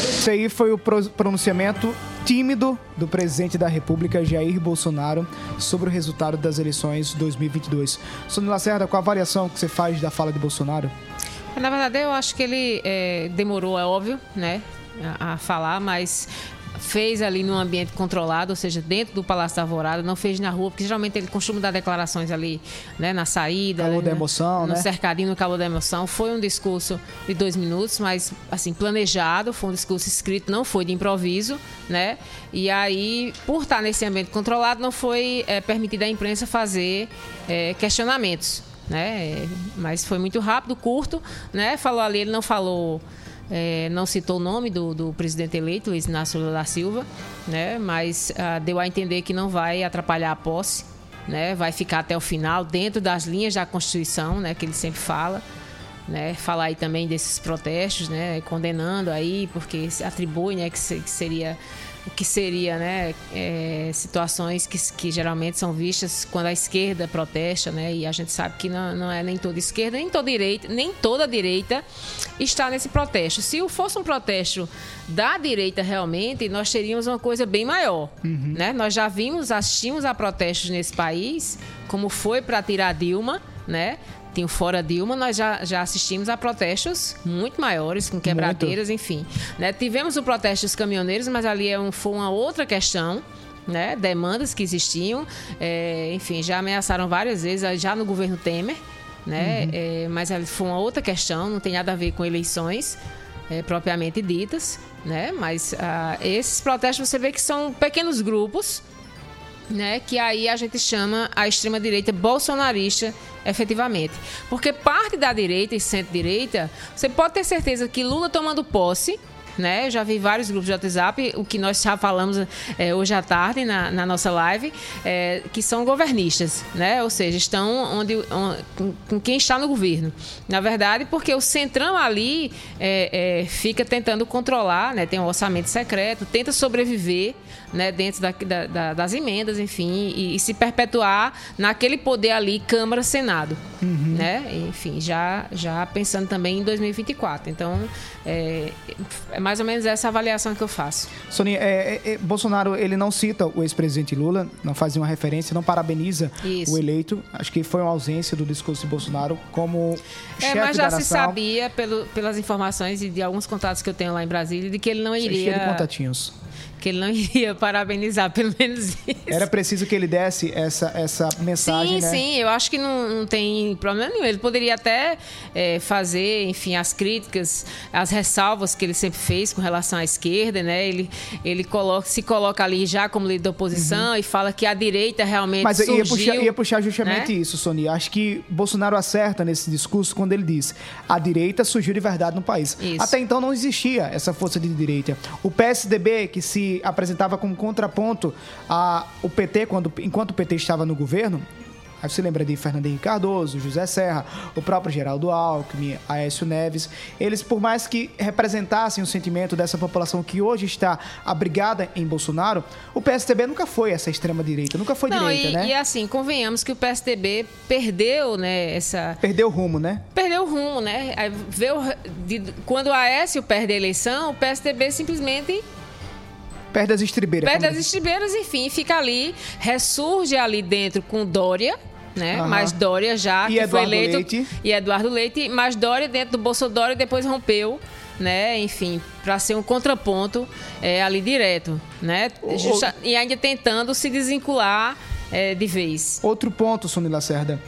Esse aí foi o pronunciamento tímido do presidente da República, Jair Bolsonaro, sobre o resultado das eleições 2022. Sônia Lacerda, qual a avaliação que você faz da fala de Bolsonaro? Na verdade, eu acho que ele é, demorou, é óbvio, né, a, a falar, mas fez ali num ambiente controlado, ou seja, dentro do Palácio da Alvorada, não fez na rua, porque geralmente ele costuma dar declarações ali, né, na saída. Calor ali, da emoção, no né? cercadinho, no calor da emoção. Foi um discurso de dois minutos, mas, assim, planejado, foi um discurso escrito, não foi de improviso, né? E aí, por estar nesse ambiente controlado, não foi é, permitido à imprensa fazer é, questionamentos, né? Mas foi muito rápido, curto, né? Falou ali, ele não falou é, não citou o nome do, do, presidente eleito, Luiz Inácio Lula da Silva, né? mas ah, deu a entender que não vai atrapalhar a posse, né? vai ficar até o final, dentro das linhas da Constituição, né? que ele sempre fala. Né, falar aí também desses protestos, né, condenando aí, porque atribui né, que, se, que seria o que seria né, é, situações que, que geralmente são vistas quando a esquerda protesta, né, e a gente sabe que não, não é nem toda esquerda, nem toda direita, nem toda direita está nesse protesto. Se fosse um protesto da direita realmente, nós teríamos uma coisa bem maior. Uhum. Né? Nós já vimos, assistimos a protestos nesse país, como foi para tirar Dilma, né? Tem o Fora Dilma, nós já, já assistimos a protestos muito maiores, com quebradeiras, muito. enfim. Né? Tivemos o protesto dos caminhoneiros, mas ali é um, foi uma outra questão. Né? Demandas que existiam, é, enfim, já ameaçaram várias vezes, já no governo Temer, né? Uhum. É, mas foi uma outra questão, não tem nada a ver com eleições. eh, propriamente ditas, né? Mas ah, esses protestos você vê que são pequenos grupos, né? Que aí a gente chama a extrema direita bolsonarista, efetivamente, porque parte da direita e centro-direita, você pode ter certeza que Lula tomando posse né? Já vi vários grupos de WhatsApp, o que nós já falamos é, hoje à tarde na, na nossa live, é, que são governistas, né? Ou seja, estão onde, onde com, quem está no governo. Na verdade, porque o centrão ali é, fica tentando controlar, né? Tem um orçamento secreto, tenta sobreviver, né? Dentro da, da, da, das emendas, enfim, e, e, se perpetuar naquele poder ali, Câmara, Senado, uhum. né? Enfim, já já pensando também em 2024. Então, é, é mais ou menos essa avaliação que eu faço. Sonia, é, é, é Bolsonaro ele não cita o ex-presidente Lula, não faz nenhuma referência, não parabeniza Isso. o eleito. Acho que foi uma ausência do discurso de Bolsonaro como é, chefe mas já se sabia pelo, pelas informações e de alguns contatos que eu tenho lá em Brasília de que ele não iria. Cheio de contatinhos que ele não iria parabenizar, pelo menos isso. Era preciso que ele desse essa, essa mensagem, sim, né? Sim, eu acho que não, não tem problema nenhum. Ele poderia até é, fazer, enfim, as críticas, as ressalvas que ele sempre fez com relação à esquerda, né? Ele, ele coloca, se coloca ali já como líder da oposição uhum. e fala que a direita realmente Mas surgiu, ia puxar, ia puxar justamente né? isso, Sonia. Acho que Bolsonaro acerta nesse discurso quando ele diz a direita surgiu de verdade no país. Isso. Até então não existia essa força de direita. O PSDB, que se apresentava como contraponto ao PT, quando, enquanto o PT estava no governo, Aí você lembra de Fernando Henrique Cardoso, José Serra, o próprio Geraldo Alckmin, Aécio Neves. Eles, por mais que representassem o sentimento dessa população que hoje está abrigada em Bolsonaro, o PSDB nunca foi essa extrema-direita, nunca foi Não, direita, e, né? E assim, convenhamos que o PSDB perdeu, né, essa... Perdeu o rumo, né? Perdeu o rumo, né? Aí veio, de, quando o Aécio perde a eleição, o PSDB simplesmente Perde as estribeiras. Perde as estribeiras, enfim, fica ali, ressurge ali dentro com Dória, né? Uhum. Mas Dória já e que Eduardo foi eleito Leite. e Eduardo Leite, mas Dória dentro do Bolsonaro e depois rompeu, né? Enfim, para ser um contraponto é, ali direto, né? Justa, e ainda tentando se desvincular é, de vez. Outro ponto, Sônia Lacerda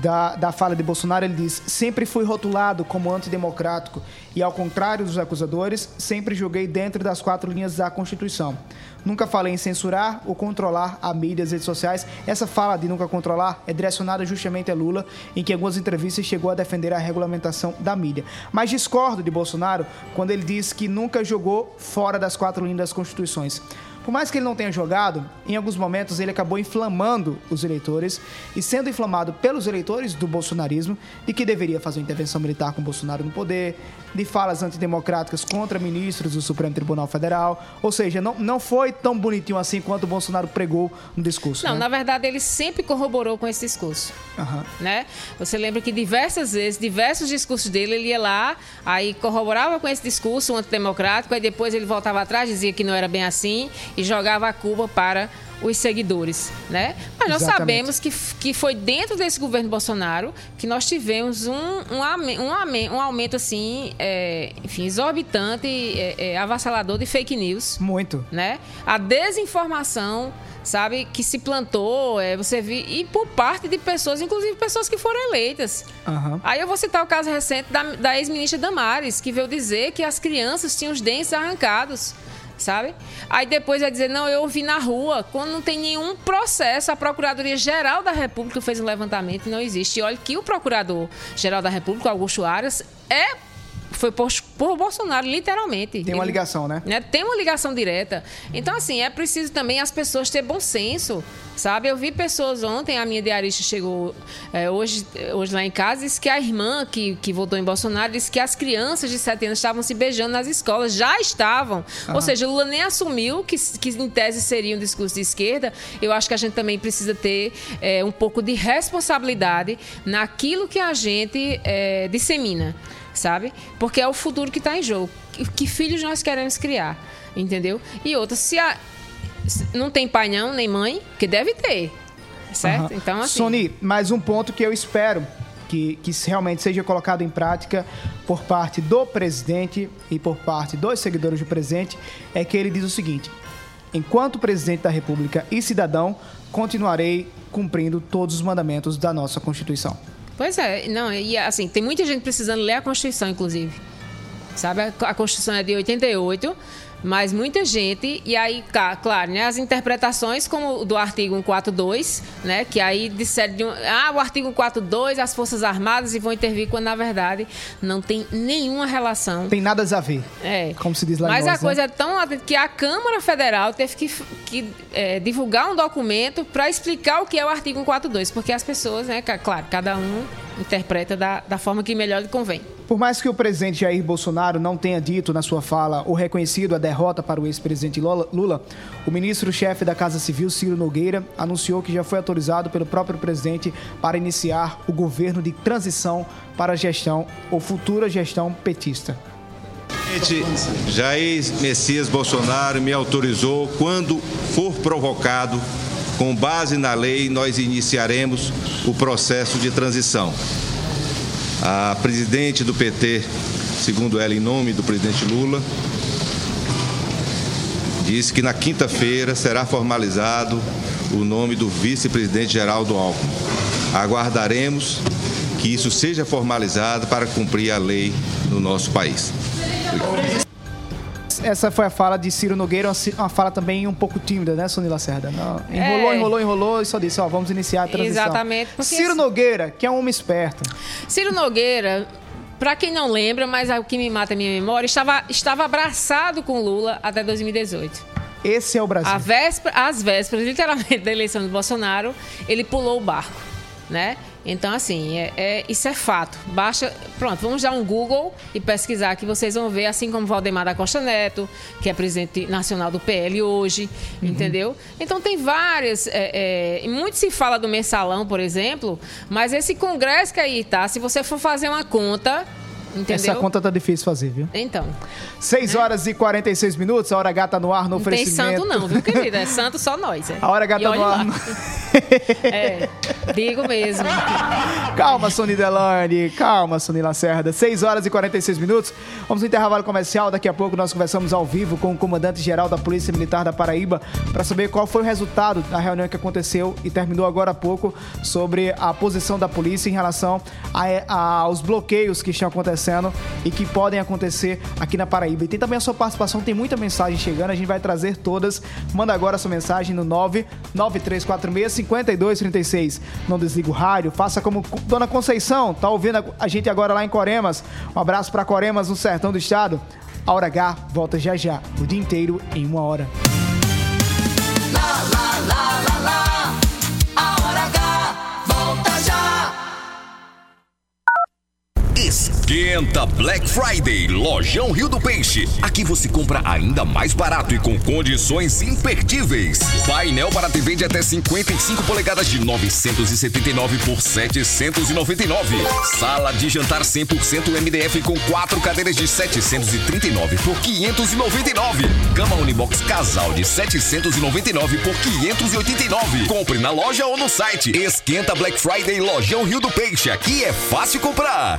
da, da fala de Bolsonaro, ele diz: sempre fui rotulado como antidemocrático e, ao contrário dos acusadores, sempre joguei dentro das quatro linhas da Constituição. Nunca falei em censurar ou controlar a mídia e as redes sociais. Essa fala de nunca controlar é direcionada justamente a Lula, em que em algumas entrevistas chegou a defender a regulamentação da mídia. Mas discordo de Bolsonaro quando ele diz que nunca jogou fora das quatro linhas das Constituições. Por mais que ele não tenha jogado, em alguns momentos ele acabou inflamando os eleitores e sendo inflamado pelos eleitores do bolsonarismo de que deveria fazer uma intervenção militar com Bolsonaro no poder, de falas antidemocráticas contra ministros do Supremo Tribunal Federal. Ou seja, não, não foi tão bonitinho assim quanto o Bolsonaro pregou no discurso. Não, né? na verdade ele sempre corroborou com esse discurso. Uhum. Né? Você lembra que diversas vezes, diversos discursos dele, ele ia lá, aí corroborava com esse discurso antidemocrático, aí depois ele voltava atrás, dizia que não era bem assim e jogava a culpa para os seguidores, né? Mas nós Exatamente. sabemos que, que foi dentro desse governo Bolsonaro que nós tivemos um, um, um, um aumento, assim, é, enfim, exorbitante, é, é, avassalador de fake news. Muito. Né? A desinformação, sabe, que se plantou, é, você viu, e por parte de pessoas, inclusive pessoas que foram eleitas. Uhum. Aí eu vou citar o caso recente da, da ex-ministra Damares, que veio dizer que as crianças tinham os dentes arrancados sabe? Aí depois vai dizer, não, eu ouvi na rua, quando não tem nenhum processo, a Procuradoria-Geral da República fez um levantamento e não existe. E olha que o Procurador-Geral da República, Augusto Aras, é foi por, por Bolsonaro, literalmente. Tem uma Ele- ligação, né? né? Tem uma ligação direta. Então, assim, é preciso também as pessoas ter bom senso, sabe? Eu vi pessoas ontem, a minha diarista chegou é, hoje, hoje lá em casa, disse que a irmã que, que votou em Bolsonaro disse que as crianças de 7 anos estavam se beijando nas escolas. Já estavam. Aham. Ou seja, o Lula nem assumiu que, que em tese seria um discurso de esquerda. Eu acho que a gente também precisa ter é, um pouco de responsabilidade naquilo que a gente é, dissemina sabe? Porque é o futuro que está em jogo. Que, filhos nós queremos criar, entendeu? E outra, se a, não tem pai não, nem mãe, que deve ter, certo? Aham. Então, assim... Sony, mais um ponto que eu espero que, que realmente seja colocado em prática por parte do presidente e por parte dos seguidores do presidente é que ele diz o seguinte: enquanto presidente da República e cidadão, continuarei cumprindo todos os mandamentos da nossa Constituição. Pois é, não, e assim, tem muita gente precisando ler a Constituição, inclusive. Sabe? A, Constituição é de 88, mas muita gente, e aí, claro, né, as interpretações como do artigo 142, né, que aí disseram, de um, ah, o artigo 142, as Forças Armadas e vão intervir, quando na verdade não tem nenhuma relação. Tem nada a ver. É. Como se diz lá em Mas a né? coisa é tão que a Câmara Federal teve que, que, é, divulgar um documento para explicar o que é o artigo 142, porque as pessoas, né, claro, cada um interpreta da, da forma que melhor lhe convém. Por mais que o presidente Jair Bolsonaro não tenha dito na sua fala ou reconhecido a derrota para o ex-presidente Lula, o ministro-chefe da Casa Civil, Ciro Nogueira, anunciou que já foi autorizado pelo próprio presidente para iniciar o governo de transição para a gestão ou futura gestão petista. Presidente Jair Messias Bolsonaro me autorizou, quando for provocado, com base na lei, nós iniciaremos o processo de transição. A presidente do PT, segundo ela, em nome do presidente Lula, disse que na quinta-feira será formalizado o nome do vice-presidente Geraldo Alckmin. Aguardaremos que isso seja formalizado para cumprir a lei no nosso país. Essa foi a fala de Ciro Nogueira, uma fala também um pouco tímida, né, Sony Lacerda? Não, enrolou, É. enrolou, enrolou e só disse, ó, vamos iniciar a transição. Exatamente, Ciro Nogueira, que é um homem esperto. Ciro Nogueira, para quem não lembra, mas o que me mata é a minha memória, estava, estava abraçado com Lula até 2018. Esse é o Brasil. A véspera, às vésperas, literalmente, da eleição do Bolsonaro, ele pulou o barco, né? Então, assim, é, é- isso é fato. Baixa, pronto, vamos dar um Google e pesquisar que vocês vão ver, assim como Valdemar da Costa Neto, que é presidente nacional do PL hoje, entendeu? Então, tem várias... É, é, e muito se fala do mensalão, por exemplo, mas esse congresso que aí tá, se você for fazer uma conta, entendeu? Essa conta tá difícil fazer, viu? Então, 6 horas e 46 minutos, a hora H tá no ar no não tem oferecimento. santo não, viu, querida? É santo só nós. É. A hora E tá no ar. no- É, digo mesmo. Calma, Sony Delane, calma, Sony Lacerda. 6 horas e 46 minutos. Vamos no intervalo comercial. Daqui a pouco nós conversamos ao vivo com o comandante-geral da Polícia Militar da Paraíba para saber qual foi o resultado da reunião que aconteceu e terminou agora há pouco sobre a posição da polícia em relação a- a- aos bloqueios que estão acontecendo e que podem acontecer aqui na Paraíba. E tem também a sua participação, tem muita mensagem chegando, a gente vai trazer todas. Manda agora a sua mensagem no 99346-5236. Não desliga o rádio, faça como Dona Conceição, tá ouvindo a gente agora lá em Coremas. Um abraço para Coremas, no sertão do estado. A Hora H volta já já, o dia inteiro em uma hora. Esquenta Black Friday, Lojão Rio do Peixe. Aqui você compra ainda mais barato e com condições imperdíveis. Painel para TV de até 55 polegadas de 979 por 799. Sala de jantar 100% MDF com quatro cadeiras de 739 por 599. Cama Unibox Casal de 799 por 589. Compre na loja ou no site. Esquenta Black Friday, Lojão Rio do Peixe. Aqui é fácil comprar.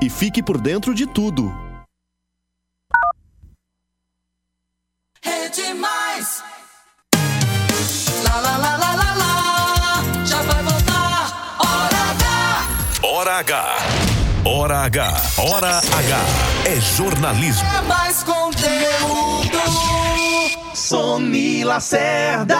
e fique por dentro de tudo. Rede Mais. Lá, lá, lá, lá, lá, lá. Já vai voltar. Hora H. Hora H. Hora H. Hora H. É jornalismo. É mais conteúdo. Sony Lacerda.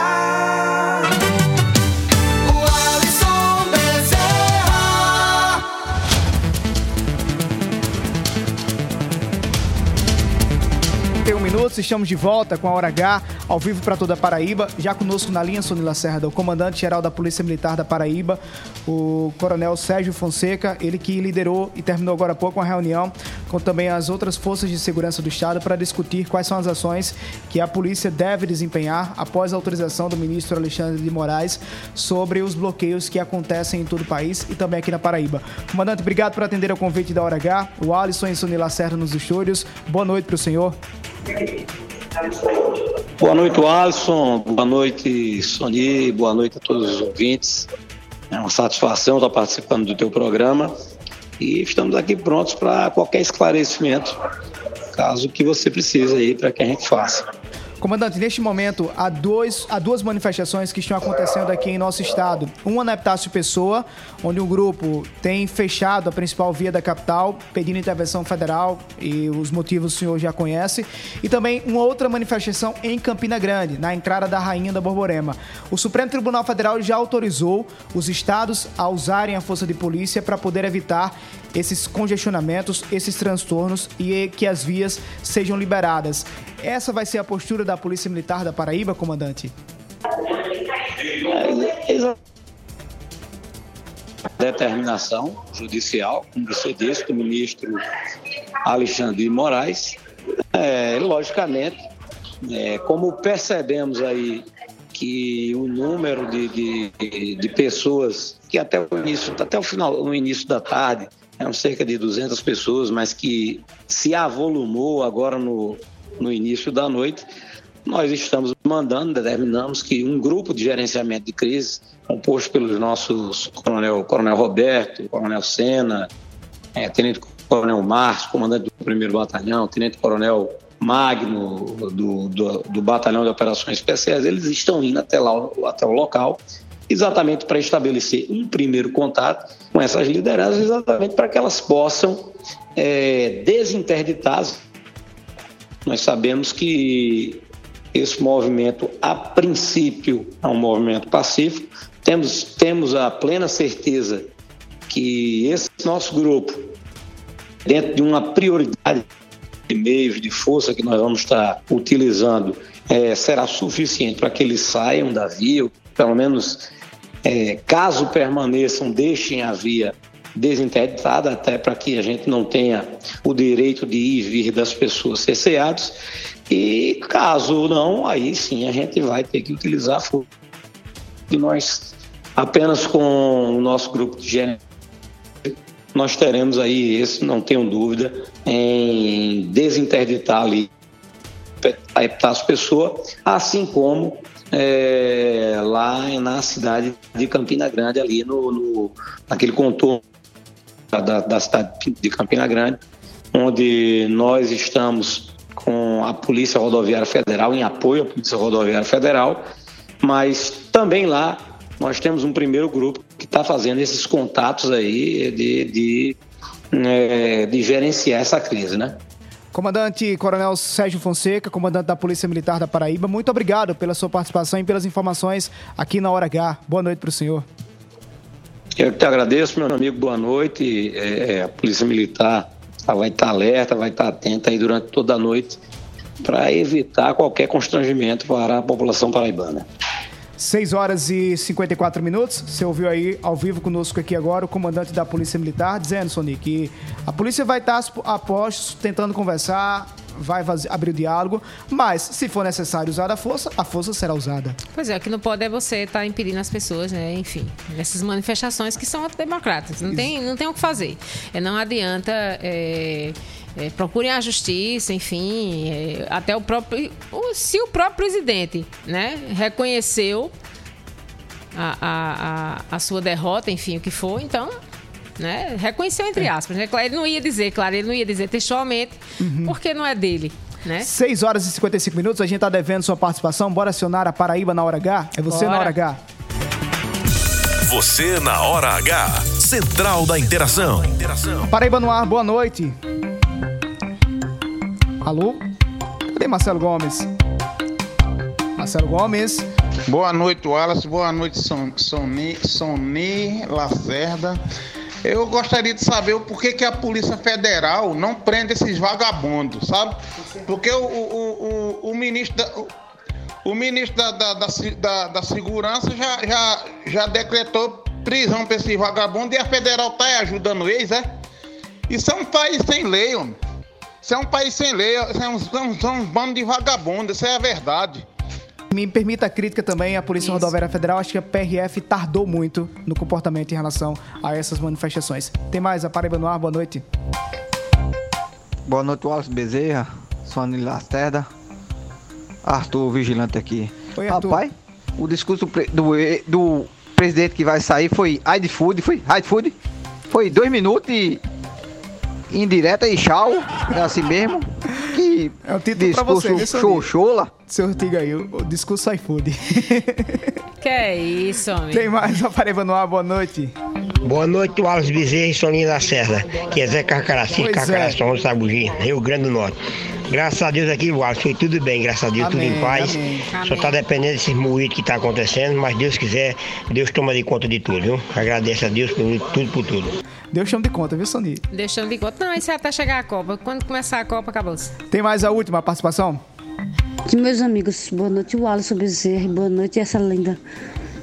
Minutos, estamos de volta com a Hora H, ao vivo para toda a Paraíba. Já conosco na linha, Sonila Serra, o comandante-geral da Polícia Militar da Paraíba, o coronel Sérgio Fonseca, ele que liderou e terminou agora há pouco uma reunião com também as outras forças de segurança do Estado para discutir quais são as ações que a polícia deve desempenhar após a autorização do ministro Alexandre de Moraes sobre os bloqueios que acontecem em todo o país e também aqui na Paraíba. Comandante, obrigado por atender ao convite da Hora H. O Alisson e Sonila Serra nos estúdios. Boa noite para o senhor. Boa noite, Alisson. Boa noite, Sony. Boa noite a todos os ouvintes. É uma satisfação estar participando do teu programa e estamos aqui prontos para qualquer esclarecimento, caso que você precise aí para que a gente faça. Comandante, neste momento há, dois, há duas manifestações que estão acontecendo aqui em nosso estado. Uma na Epitácio Pessoa, onde um grupo tem fechado a principal via da capital, pedindo intervenção federal, e os motivos o senhor já conhece. E também uma outra manifestação em Campina Grande, na entrada da Rainha da Borborema. O Supremo Tribunal Federal já autorizou os estados a usarem a força de polícia para poder evitar esses congestionamentos, esses transtornos e que as vias sejam liberadas. Essa vai ser a postura da Polícia Militar da Paraíba, comandante? É, Determinação judicial, como você disse, do ministro Alexandre de Moraes. É, logicamente, é, como percebemos aí que o número de, de, de pessoas que até o início, até o final, no início da tarde, eram cerca de 200 pessoas, mas que se avolumou agora no, no início da noite, nós estamos mandando, determinamos que um grupo de gerenciamento de crise, composto pelos nossos coronel, coronel Roberto, coronel Sena, é, tenente coronel Márcio, comandante do primeiro batalhão, tenente coronel Magno, do, do, do batalhão de operações especiais, eles estão indo até lá, até o local, exatamente para estabelecer um primeiro contato com essas lideranças, exatamente para que elas possam é, desinterditar. Nós sabemos que esse movimento, a princípio, é um movimento pacífico. Temos, temos a plena certeza que esse nosso grupo, dentro de uma prioridade de meios, de força que nós vamos estar utilizando, é, será suficiente para que eles saiam da via, pelo menos, é, caso permaneçam, deixem a via desinterditada, até para que a gente não tenha o direito de ir e vir das pessoas cerceados. E caso não, aí sim a gente vai ter que utilizar a força. E nós, apenas com o nosso grupo de gerente, nós teremos aí esse, não tenho dúvida, em desinterditar ali a Epitácio Pessoa, assim como é, lá na cidade de Campina Grande, ali no, no naquele contorno da, da cidade de Campina Grande, onde nós estamos com a Polícia Rodoviária Federal, em apoio à Polícia Rodoviária Federal, mas também lá nós temos um primeiro grupo que está fazendo esses contatos aí de, de, é, de gerenciar essa crise, né? Comandante Coronel Sérgio Fonseca, comandante da Polícia Militar da Paraíba, muito obrigado pela sua participação e pelas informações aqui na Hora H. Boa noite para o senhor. Eu que te agradeço, meu amigo, boa noite. É, é, a Polícia Militar vai estar alerta, vai estar atenta aí durante toda a noite para evitar qualquer constrangimento para a população paraibana. 6 horas e 54 minutos. Você ouviu aí ao vivo conosco aqui agora o comandante da Polícia Militar dizendo, Sony, que a polícia vai estar a postos tentando conversar, vai abrir o diálogo, mas se for necessário usar a força, a força será usada. Pois é, o que não pode é você estar impedindo as pessoas, né? Enfim, nessas manifestações que são antidemocráticas. Não tem, não tem o que fazer. É, não adianta. é, é, procurem a justiça, enfim, é, até o próprio. o- se o próprio presidente né, reconheceu a, a, a, a sua derrota, enfim, o que for, então. Né, reconheceu entre aspas. Né? Claro, Ele não ia dizer, claro, ele não ia dizer textualmente, porque não é dele. Né? 6 horas e 55 minutos, a gente tá devendo sua participação. Bora acionar a Paraíba na hora H? É você Bora. na hora H. Você na hora H. Central da Interação. Paraíba no ar, boa noite. Alô? Cadê Marcelo Gomes? Marcelo Gomes. Boa noite, Wallace. Boa noite, Son- Sony, Sony Lacerda. Eu gostaria de saber o porquê que a Polícia Federal não prende esses vagabundos, sabe? Porque o, o, o, o ministro da, o, ministro da, da, da, da- Segurança já, já, já decretou prisão para esses vagabundos e a Federal tá ajudando eles, é? Isso é um país sem lei, homem. Isso é um país sem lei, isso é um, são um bando de vagabundos, isso é a verdade. Me permita a crítica também à Polícia Rodoviária Federal. Acho que a PRF tardou muito no comportamento em relação a essas manifestações. Tem mais a Paraíba no ar, boa noite. Boa noite, Wallace Bezerra, Sony Lacerda, Arthur Vigilante aqui. Oi, Arthur. Rapaz, o discurso do, do presidente que vai sair foi iFood, foi iFood, foi dois minutos e indireta e tchau, é assim mesmo. Que é o título pra você, show, show Seu Ortiga aí, o, discurso iFood. Que é isso, homem? Tem mais a Paraíba no ar, boa noite. Boa noite, Wallace Bezerra e Soninho Lacerda, que é Zé Carcaraci, Carcaração, Sabugi, Rio Grande do Norte. Graças a Deus aqui, Wallace, foi tudo bem, graças a Deus, tudo Amém, em paz. amém. Só tá dependendo desses moídos que tá acontecendo, mas Deus quiser, Deus toma de conta de tudo, viu? Agradeço a Deus por tudo, por tudo. Deus chama de conta, viu, Sony? Deixando de conta. Não, isso é até chegar a Copa. Quando começar a Copa, acabou-se. Tem mais a última participação? Meus amigos, boa noite, Wallace Bezerra. Boa noite, essa linda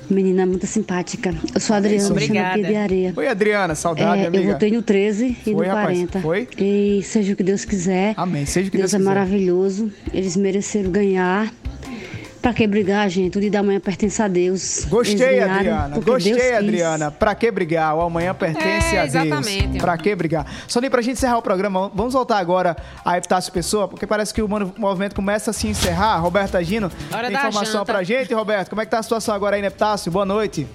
menina muito simpática. Eu sou a Adriana, chamo Obrigada. aqui de Areia. Oi, Adriana, saudade, É, eu amiga. votei no 13 e Foi, no rapaz? 40. Foi? E seja o que Deus quiser. Amém. Seja o que Deus, Deus é quiser. maravilhoso. Eles mereceram ganhar. Pra que brigar, gente? O dia da manhã pertence a Deus. Gostei, Adriana. Gostei, Deus quis. Adriana. Pra que brigar? O amanhã pertence É, a Deus. exatamente. Pra que brigar? Sony, pra gente encerrar o programa, vamos voltar agora a Epitácio Pessoa, porque parece que o movimento começa a se encerrar. Roberto Agino, Hora tem informação pra gente, Roberto. Como é que tá a situação agora aí Epitácio? Boa noite.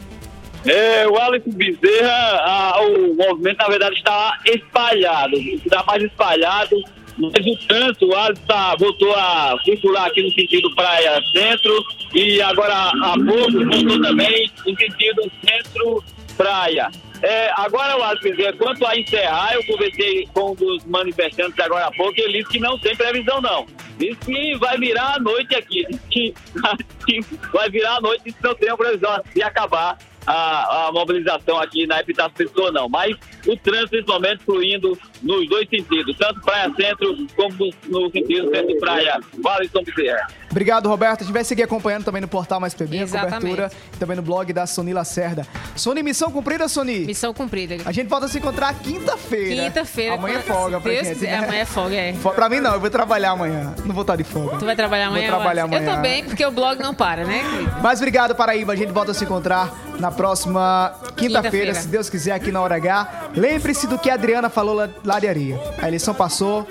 É, o Alisson Bezerra, a- o movimento, na verdade, está espalhado. Está mais espalhado, mas o trânsito, o Alisson tá, voltou a circular aqui no sentido Praia Centro e agora há pouco voltou também no sentido Centro-Praia. É, agora, o Alisson Bezerra, quanto a encerrar, eu conversei com um dos manifestantes agora há pouco e ele disse que não tem previsão, não. Disse que vai virar a noite aqui. Disse que, vai virar a noite e não tem previsão de acabar a, a mobilização aqui na Epitácio Pessoa, não. Mas o trânsito, nesse momento, fluindo nos dois sentidos, tanto Praia Centro como no, sentido Centro-Praia. Vale São Bezerra. Obrigado, Roberto. A gente vai seguir acompanhando também no portal Mais PB, a cobertura, e também no blog da Sony Lacerda. Sony, missão cumprida, Sony? Missão cumprida. A gente volta a se encontrar quinta-feira. Quinta-feira. Amanhã é folga pra Deus gente, né? Amanhã é folga, é. Fo- Pra mim não, eu vou trabalhar amanhã. Não vou estar de folga. Tu vai trabalhar amanhã? Vou trabalhar amanhã. Eu também, porque o blog não para, né? Mas obrigado, Paraíba. A gente volta a se encontrar na próxima quinta-feira, Quinta-feira. se Deus quiser, aqui na Hora H. Lembre-se do que a Adriana falou lá, areia. A eleição passou,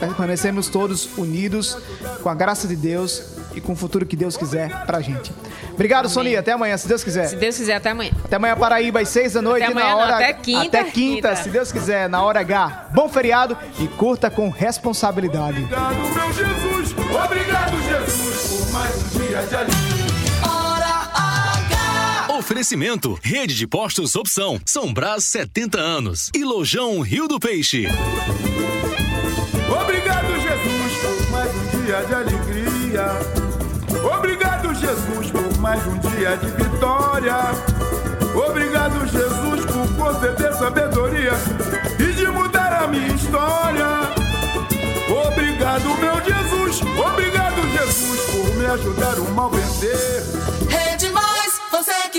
permanecemos todos unidos, com a graça de Deus e com o futuro que Deus quiser pra gente. Obrigado, Sonia. Até amanhã, se Deus quiser. Se Deus quiser, até amanhã. Até amanhã, Paraíba, às seis da noite, Até amanhã, na não, hora. até quinta. Até quinta, Quinta. se Deus quiser, na hora H. Bom feriado e curta com responsabilidade. Obrigado, meu Jesus. Obrigado, Jesus, por mais um dia de alegria. Oferecimento: Rede de Postos Opção, São Brás 70 anos e Lojão Rio do Peixe. Obrigado, dia de alegria. Obrigado, Jesus, por mais um dia de vitória. Obrigado, Jesus, por conceder sabedoria e de mudar a minha história. Obrigado, meu Jesus. Obrigado, Jesus, por me ajudar o mal vencer.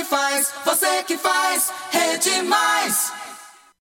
Faz, você que faz, Rede Mais.